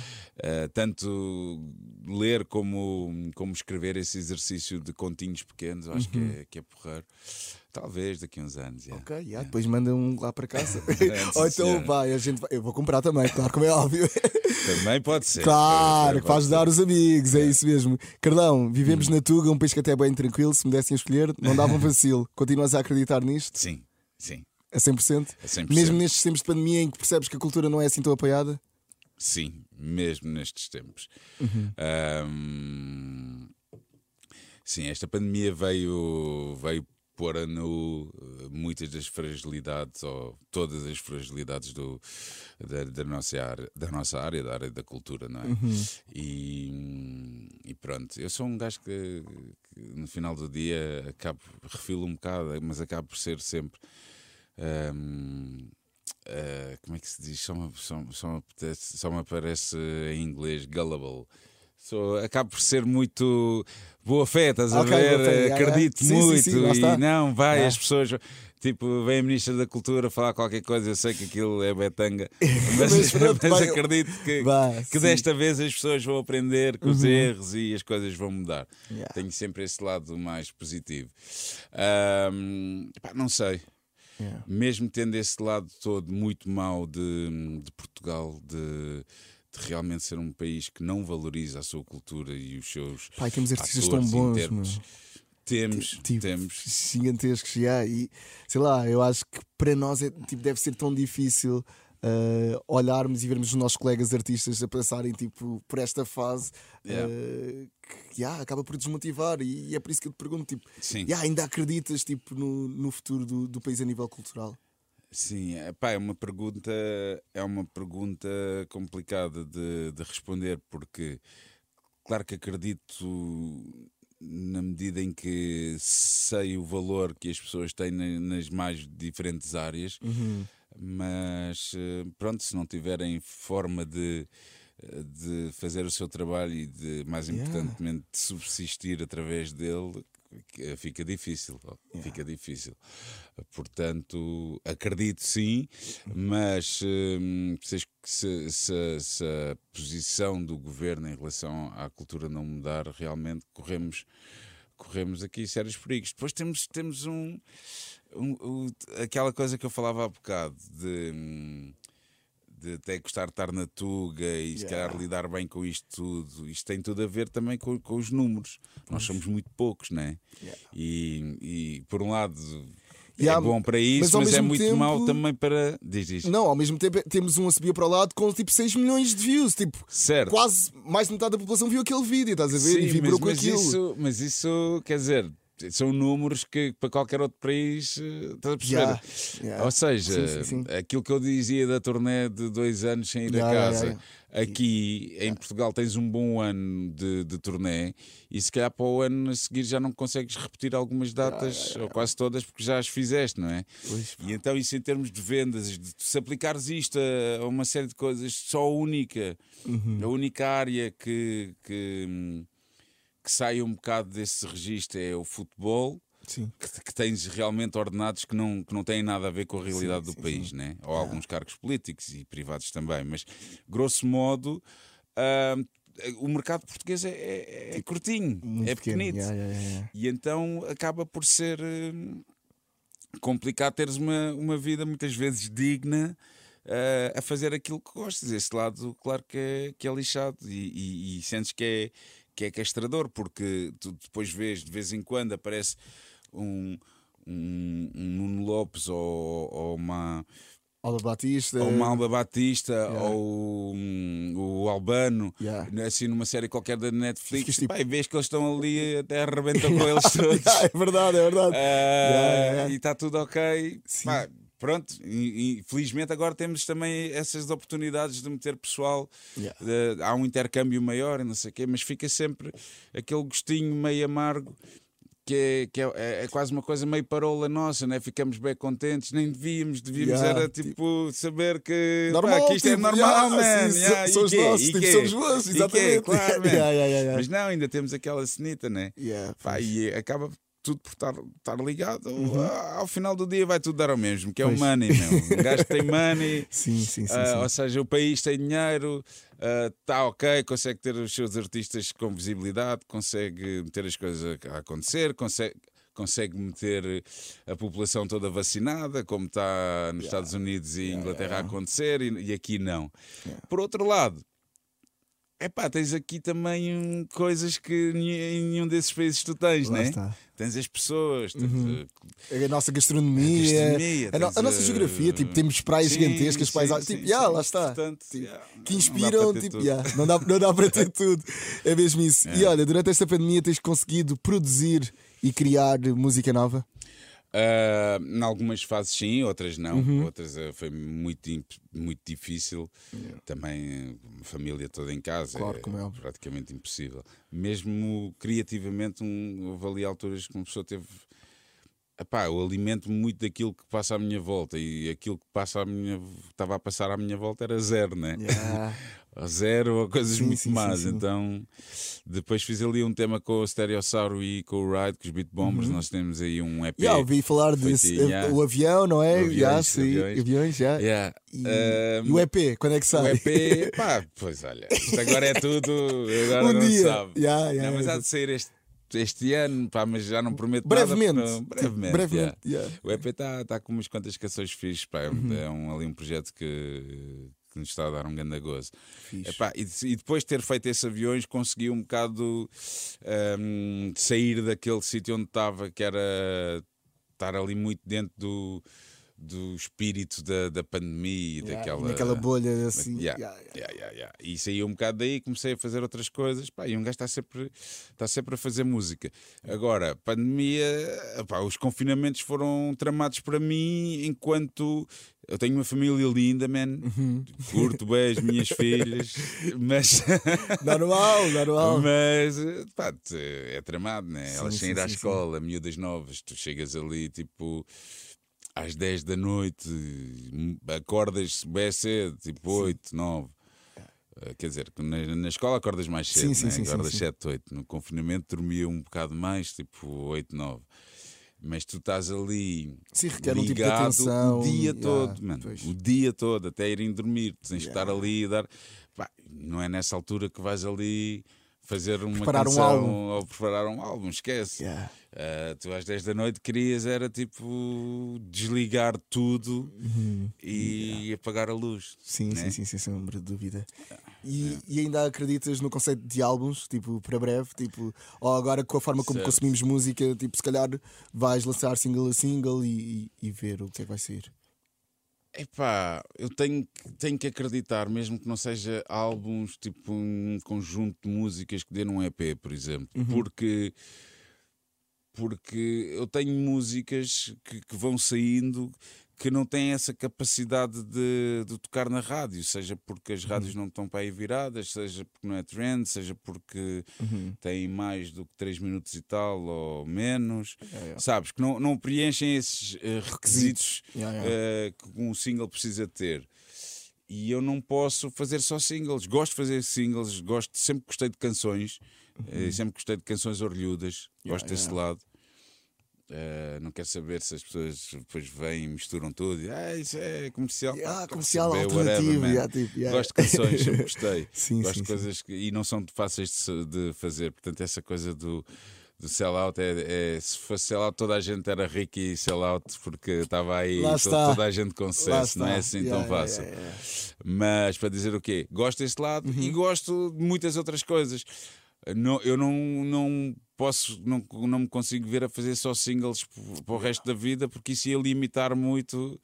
Ah, tanto ler como, como escrever esse exercício de continhos pequenos, acho que, é, que é porreiro. Talvez daqui a uns anos. yeah. Ok, yeah, depois manda um lá para casa. Ou então vai, a gente vai. Eu vou comprar também, claro, como é óbvio. Também pode ser. claro, que faz ser. dar os amigos, é isso mesmo. Carlão, vivemos na Tuga, um país que até é bem tranquilo. Se me dessem a escolher, não dava um vacilo. Continuas a acreditar nisto? Sim, sim. A 100%? A 100%. Mesmo nestes tempos de pandemia em que percebes que a cultura não é assim tão apoiada? Sim, mesmo nestes tempos. Uhum. Ahm, sim, esta pandemia veio, veio pôr a nu eh, muitas das fragilidades, ou todas as fragilidades do, da, da nossa área, da nossa área, da área da cultura, não é? Uhum. E, e pronto, eu sou um gajo que, que no final do dia acabo, refilo um bocado, mas acabo por ser sempre. ahm, ah, como é que se diz? Só me, só, só me apetece- só me aparece em inglês gullible. Sou, acabo por ser muito boa fé, estás a Ok, ver? fé. Acredito Sim, sim, muito sim, lá está. e não, vai, Ah. as pessoas. Tipo, vem a Ministra da Cultura falar qualquer coisa, eu sei que aquilo é betanga, mas, Mas pronto, mas vai- acredito que, que sim. desta vez as pessoas vão aprender com os erros e as coisas vão mudar. Yeah. Tenho sempre esse lado mais positivo. Ahm, pá, não sei. Yeah. Mesmo tendo esse lado todo muito mau de, de Portugal, de, de realmente ser um país que não valoriza a sua cultura e os seus Pai, temos artistas tão e bons, meu. Temos, tipo, temos. gigantescos, já, e sei lá, eu acho que para nós é, tipo, deve ser tão difícil uh, olharmos e vermos os nossos colegas artistas a passarem tipo, por esta fase Yeah. uh, que yeah, acaba por desmotivar. E, é por isso que eu te pergunto: tipo, yeah, ainda acreditas tipo, no, no futuro do, do país a nível cultural? Sim, epá, é uma pergunta, é uma pergunta complicada de, de responder porque claro que acredito na medida em que sei o valor que as pessoas têm na- nas mais diferentes áreas, mas eh, pronto, se não tiverem forma de, eh, de fazer o seu trabalho e de, mais Yeah. importantemente, de subsistir através dele, fica difícil. ó, Fica difícil. Portanto, acredito sim, mas hum, se, se- se- se a posição do governo em relação à cultura não mudar, realmente corremos, corremos aqui sérios perigos. Depois temos, temos um, um- o- aquela coisa que eu falava há bocado de. hum, de até gostar de estar na Tuga e se Yeah. calhar lidar bem com isto tudo. Isto tem tudo a ver também com, com os números. Nós somos muito poucos, não é? Yeah. E, e, por um lado é bom para isso, mas mas, é muito tempo- mau também para. Diz isto. Não, ao mesmo tempo temos um a subir para o lado com tipo 6 milhões de views. Tipo, Certo. quase mais de metade da população viu aquele vídeo, estás a ver? Sim, e vibrou mas, com mas aquilo. isso, mas isso, quer dizer, são números que para qualquer outro país eh, estás a perceber? Yeah, yeah. Ou seja, Sim, sim, sim. aquilo que eu dizia da turnê de dois anos sem ir Yeah, a casa. Aqui em Portugal tens um bom ano de, de turnê e se calhar para o ano a seguir já não consegues repetir algumas datas, ou quase todas, porque já as fizeste, não é? Pois, E então isso em termos de vendas, de- se aplicares isto a, uma série de coisas, só a única, Uhum. a única área que, que, hum, que sai um bocado desse registro é o futebol, Sim. que, que tens realmente ordenados que não, que não têm nada a ver com a realidade Sim, do sim, país, né? ou alguns cargos políticos e privados também, mas grosso modo. o mercado português é, é, é curtinho, Muito é pequeno. pequenito. Yeah, yeah, yeah. E então acaba por ser hum, complicado teres uma, uma vida muitas vezes digna eh, a fazer aquilo que gostas. Esse lado, claro que é, que é lixado e, e- e sentes que é, que é castrador, porque tu depois vês de vez em quando aparece um, um, um Nuno Lopes ou, ou uma. Alba Batista. Ou uma Alba Batista ou um, o Albano, Yeah. assim numa série qualquer da Netflix, tipo- e vês que eles estão ali até arrebentam com eles todos. Yeah, é verdade, é verdade. Ah, Yeah, yeah. E está tudo ok. Sim. Pá, pronto, e, e felizmente agora temos também essas oportunidades de meter pessoal. Yeah. eh, há um intercâmbio maior e não sei o quê, mas fica sempre aquele gostinho meio amargo. Que, é, que é, é- é quase uma coisa meio parola nossa, né? ficamos bem contentes, nem devíamos, devíamos Yeah, era tipo saber que, pá, Normal, que isto é tipo, normal, yeah, man. sim, yeah, são e os quê? nossos, tipo, quê? somos vossos, quê? exatamente. Claro. Yeah. Mas não, ainda temos aquela cenita, né? Pá, e acaba tudo por estar, estar ligado. Ah, Ao final do dia vai tudo dar ao mesmo, que é Uhum. Pois. o money, meu. Um gajo tem money, Sim, sim, sim. ah, sim. ou seja, o país tem dinheiro, está ok, consegue ter os seus artistas com visibilidade, consegue meter as coisas a acontecer, consegue. Consegue meter a população toda vacinada, como está nos Estados Unidos e Inglaterra a acontecer, e, e aqui não. Por outro lado, Epá, tens aqui também hum, coisas que em nenhum desses países tu tens, Lá né? está. Tens as pessoas, tens, eh, A nossa gastronomia, A gastronomia, a, no- a nossa a- geografia, tipo, temos praias Sim, gigantescas, sim, paisagens, sim, tipo, sim. yeah, lá está. Portanto, Tipo, yeah, não que inspiram, ter tipo, yeah, não, dá, não dá para ter tudo. É mesmo isso. E olha, durante esta pandemia tens conseguido produzir e criar música nova? Ah, em algumas fases sim, outras não. Uhum. Outras ah, foi muito, muito difícil. Também a família toda em casa. Claro, é óbvio. praticamente impossível. Mesmo criativamente, um, houve ali alturas que uma pessoa teve. Epá, eu alimento muito daquilo que passa à minha volta e aquilo que passa à minha, estava a passar à minha volta era zero, né? Yeah. Zero ou coisas Sim, muito sim, más. sim. Então, depois fiz ali um tema com o Stereossauro e com o Ride, com os Beat Bombers. Nós temos aí um EP. Uhum. Yeah, ouvi falar desse, Feitinho, yeah. o avião, não é? Aviões, Yeah, sim, aviões. já. Yeah. E, Um, e o EP, quando é que o sai? EP, pá, pois olha, isto agora é tudo, agora um não dia. sabe. Yeah, yeah, não, mas há yeah. de sair este, este ano, pá, mas já não prometo brevemente. nada. porque brevemente, brevemente, yeah. yeah. O EP está tá com umas quantas canções fixes, pá, é, um- Uhum. é um, ali um projeto que, que nos está a dar um grande gozo. Epá, e, e depois de ter feito esses aviões, consegui um bocado hum, sair daquele sítio onde estava, que era estar ali muito dentro do, do espírito da, da pandemia e Yeah, daquela. Naquela bolha assim. Yeah, yeah, yeah. yeah. E saí um bocado daí, comecei a fazer outras coisas. Pá, e um gajo está sempre, está sempre a fazer música. Agora, pandemia, pá, os confinamentos foram tramados para mim enquanto eu tenho uma família linda, man. Uhum. Curto bem as minhas filhas, mas. Normal, normal. Mas pá, é tramado, né? Sim, Elas sem ir à sim, escola, miúdas novas, tu chegas ali tipo às 10 da noite, acordas bem cedo, tipo 8, 9. Eh, Quer dizer, que na, na escola acordas mais cedo, Sim, sim, né? sim, acordas sim. 7, 8. No confinamento dormia um bocado mais, tipo 8, 9. Mas tu estás ali Sim, requer um tipo ligado atenção. o dia yeah, todo, mano. pois. O dia todo, até irem dormir. Tens de estar Yeah. ali e dar. Pá, não é nessa altura que vais ali fazer uma Preparar um canção álbum. ou preparar um álbum, esquece. Yeah. Ah, tu às 10 da noite querias era tipo desligar tudo e apagar a luz. Sim, né? sim, sim, sem sombra de dúvida. E, e ainda acreditas no conceito de álbuns, tipo, para breve, tipo, ou agora com a forma como Certo. consumimos música, tipo, se calhar vais lançar single a single e, e, e ver o que é que vai sair. Epá, eu tenho, que- tenho que acreditar, mesmo que não seja álbuns, tipo um conjunto de músicas que dê num EP, por exemplo, porque, porque eu tenho músicas que, que vão saindo que não têm essa capacidade de, de tocar na rádio, seja porque as rádios não estão para aí viradas, seja porque não é trend, seja porque têm mais do que 3 minutos e tal ou menos, sabes, que não, não preenchem esses eh, requisitos Yeah, eh, que um single precisa ter. E eu não posso fazer só singles. Gosto de fazer singles, gosto, sempre gostei de canções, eh, sempre gostei de canções orlhudas, Uhum. Gosto desse lado. Eh, não quero saber se as pessoas depois vêm e misturam tudo. E, ah, isso é comercial. Ah, comercial saber, alternativo, man. yeah, tipo, yeah. Gosto de canções, sempre gostei. Sim, Gosto sim, de sim. coisas que, e não são fáceis de, de fazer. Portanto, essa coisa do, do sell-out é, é- se fosse sell-out, toda a gente era rica e sell-out porque estava aí Lá to- está. toda a gente com sucesso. Não é assim tão fácil. Mas para dizer o quê? Gosto deste lado Uhum. e gosto de muitas outras coisas. Não, eu não, não posso, não, não me consigo ver a fazer só singles para o resto da vida porque isso ia limitar muito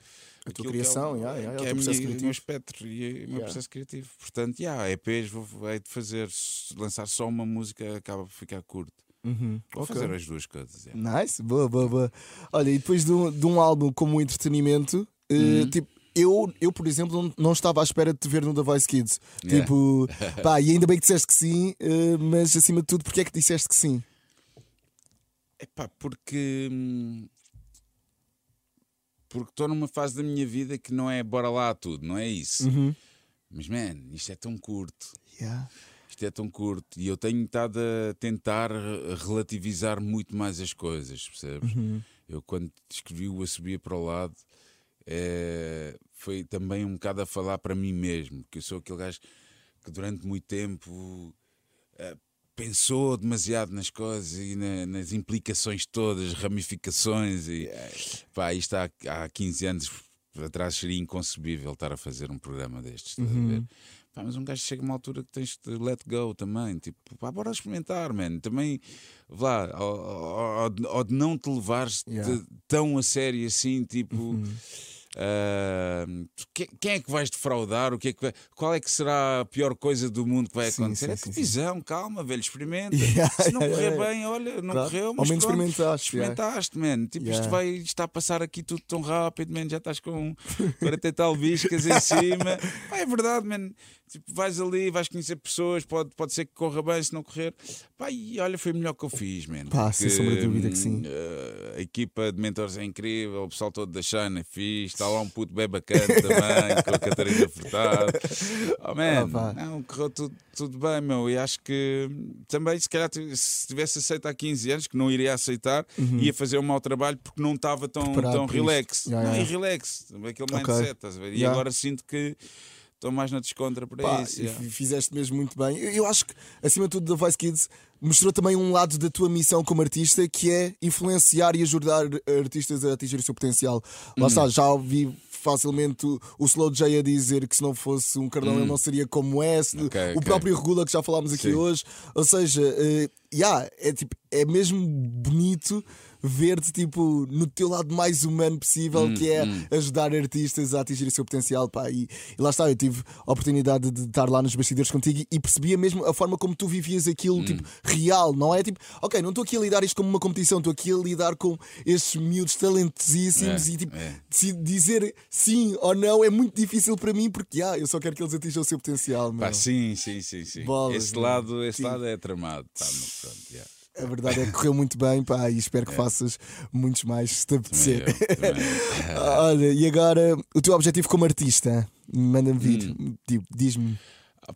A tua criação, que é, o- yeah, yeah, é que é minha- criativo. meu espectro e o meu Yeah. processo criativo. Portanto, yeah, EPs vou, hei de fazer, lançar só uma música acaba por ficar curto. Uhum, Vou ok. fazer as duas coisas. yeah. Nice, boa, boa, boa. Olha, e depois de um, de um álbum como entretenimento, eh, Uhum. tipo, eu, eu, por exemplo, não, não estava à espera de te ver no The Voice Kids. Yeah. Tipo, pá, e ainda bem que disseste que sim, eh, mas acima de tudo, porque é que disseste que sim? Epá, porque. hum, Porque estou numa fase da minha vida que não é bora lá tudo, não é isso. Uhum. Mas, man, isto é tão curto. Yeah. Isto é tão curto. E eu tenho estado a tentar re- relativizar muito mais as coisas, percebes? Uhum. Eu, quando escrevi o A Subia para o Lado, eh, foi também um bocado a falar para mim mesmo, que eu sou aquele gajo que durante muito tempo eh, pensou demasiado nas coisas e na- nas implicações todas, ramificações. E pá, isto há, há 15 anos atrás seria inconcebível estar a fazer um programa destes. estás a ver? Pá, mas um gajo chega a uma altura que tens de let go também. Tipo, pá, bora experimentar, man. Também, vá, ao, ao- ao de- não te levares Yeah. de- tão a sério assim, tipo. ah, que- quem é que vais defraudar? O que é que vai- qual é que será a pior coisa do mundo que vai Sim, acontecer? sim, é sim, televisão, calma, velho, experimenta. Yeah, Se não yeah, correr yeah. bem, olha, não Claro. correu, Ao mas menos pronto, experimentaste, yeah. experimentaste, man. Tipo, Yeah. isto vai está a passar aqui tudo tão rápido, man. Já estás com 40 e tal biscas em cima. É verdade, man. Tipo, vais ali, vais conhecer pessoas, pode, pode ser que corra bem, se não correr. Pá, e olha, foi o melhor que eu fiz, man. Pá, sem sombra de dúvida que sim. eh, a equipa de mentores é incrível, o pessoal todo da China é fixe, está lá um puto bem bacana também, com a Catarina Furtado. Oh, man, Ah, não, correu tudo, tudo bem, meu. E acho que também, se calhar, se tivesse aceito há 15 anos, que não iria aceitar, ia fazer um mau trabalho porque não estava tão, Uhum. Preparado tão relax. Yeah, não, yeah. e relax, aquele Ok. mindset, estás a ver? E Yeah. agora sinto que estou mais na descontra para Pá, isso. yeah. fi- fizeste mesmo muito bem. Eu, eu acho que, acima de tudo, The Voice Kids mostrou também um lado da tua missão como artista que é influenciar e ajudar artistas a atingir o seu potencial. Hum. Lá está, já ouvi facilmente o, Slow J a dizer que se não fosse um Cardão ele não seria como é, se- Hum. Ok, o ok. próprio Regula que já falámos aqui Sim. hoje. Ou seja, eh, yeah, é, tipo, é mesmo bonito ver-te tipo, no teu lado mais humano possível, Hum, que é ajudar artistas a atingir o seu potencial. Pá. E, e lá está, eu tive a oportunidade de estar lá nos bastidores contigo e percebia mesmo a forma como tu vivias aquilo, Hum. tipo, real, não é? Tipo, ok, não estou aqui a lidar isto como uma competição, estou aqui a lidar com estes miúdos talentosíssimos É, e tipo, é. dizer sim ou não é muito difícil para mim porque ah, eu só quero que eles atinjam o seu potencial. Pá, sim, sim, sim, sim. Bolas, esse lado, esse Sim. lado é tramado. Pá, mas pronto, yeah. A verdade é que correu muito bem, pá, e espero que faças muitos mais se te Também apetecer. eu, também eu. Olha, e agora o teu objetivo como artista? Manda-me vir, Hum. tipo, diz-me.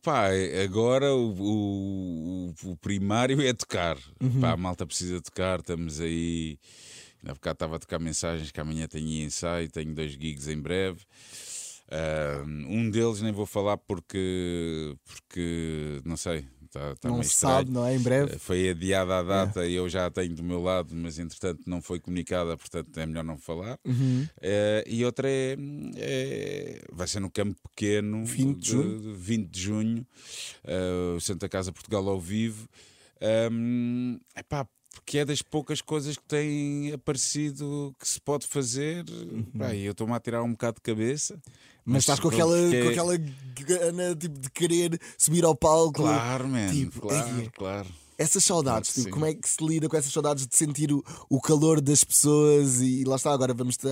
Pá, agora o, o, o- primário é tocar. Uhum. Pá, a malta precisa tocar, estamos aí. Ainda há bocado estava a tocar mensagens que amanhã tenho ensaio, tenho dois gigs em breve. Ah, um deles nem vou falar porque, porque não sei, está tá não se sabe, não é? Em breve. Eh, Foi adiada a data e eu já a tenho do meu lado, mas entretanto não foi comunicada, portanto é melhor não falar. Uhum. Eh, e outra é, é- vai ser no Campo Pequeno, 20 de junho. de 20 de junho, o Santa Casa Portugal ao vivo. Um, epá, porque é das poucas coisas que têm aparecido que se pode fazer. Pá, e eu estou-me a tirar um bocado de cabeça. Uhum. Mas estás com aquela, com aquela gana tipo, de querer subir ao palco. Claro, man, Tipo, claro, ei, claro. Essas saudades, Claro tipo, como é que se lida com essas saudades de sentir o, o calor das pessoas e, lá está, agora vamos ter,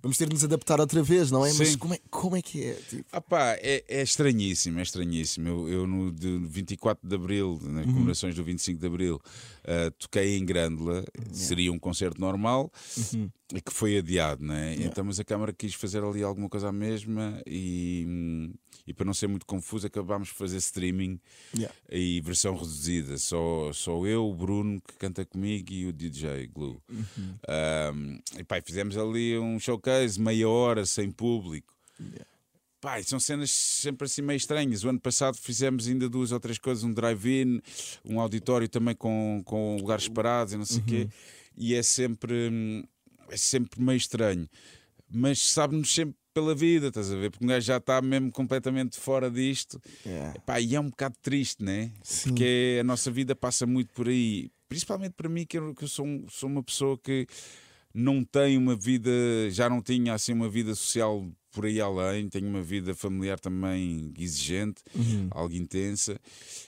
vamos ter de nos adaptar outra vez, não é? Mas Sim. como é, como é que é? Tipo, Ah pá, é, é estranhíssimo, é estranhíssimo. Eu, eu no de 24 de Abril, nas comemorações do 25 de Abril, ah, toquei em Grândola, seria um concerto normal, e que foi adiado, né? Então, mas a Câmara quis fazer ali alguma coisa à mesma e, e para não ser muito confuso, acabámos de fazer streaming yeah. e versão reduzida. Só, só eu, o Bruno, que canta comigo, e o DJ Glue. Um, e pá, fizemos ali um showcase, meia hora, sem público. Pá, e são cenas sempre assim meio estranhas. O ano passado fizemos ainda duas ou três coisas: um drive-in, um auditório também com, com lugares separados e não sei o quê. E é sempre, hum, é sempre meio estranho. Mas sabe-nos sempre pela vida, estás a ver? Porque um gajo já está mesmo completamente fora disto. Yeah. Epá, e é um bocado triste, né? Sim. Porque a nossa vida passa muito por aí. Principalmente para mim, que eu, que eu sou, um- sou uma pessoa que não tem uma vida, já não tinha assim uma vida social por aí além, tenho uma vida familiar também exigente, algo intensa,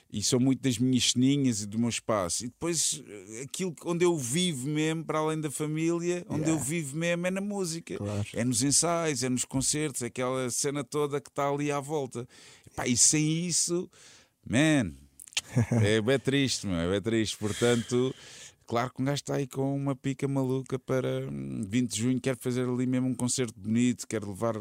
e sou muito das minhas ceninhas e do meu espaço. E depois eh, aquilo onde eu vivo mesmo, para além da família, onde eu Yeah. vivo mesmo é na música, Claro. é nos ensaios, é nos concertos, é aquela cena toda que está ali à volta. Epá, e sem isso, man, é bem triste, meu, é bem triste. Portanto, claro que um gajo está aí com uma pica maluca para hum, 20 de junho, quer fazer ali mesmo um concerto bonito, quer levar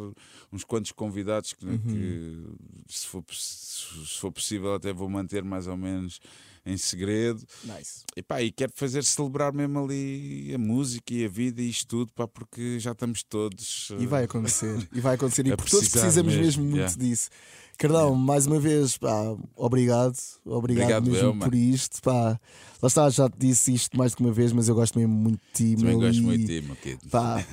uns quantos convidados que, que, se, for, se for possível, até vou manter mais ou menos em segredo. Nice. E, pá, e quero fazer celebrar mesmo ali a música e a vida e isto tudo, pá, porque já estamos todos. E eh, vai acontecer, e vai acontecer, e todos precisamos mesmo, mesmo, muito yeah. disso. Cardão, mais uma vez, pá, obrigado, obrigado, Obrigado mesmo eu, por isto, pá. Lá está, já te disse isto mais que uma vez, mas eu gosto mesmo muito de ti, Também gosto e- muito de ti, meu querido. Pá,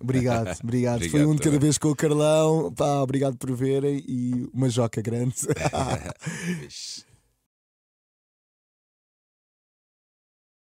obrigado, obrigado. Foi Obrigado um de cada vez com o Carlão, pá, obrigado por verem e uma joca grande.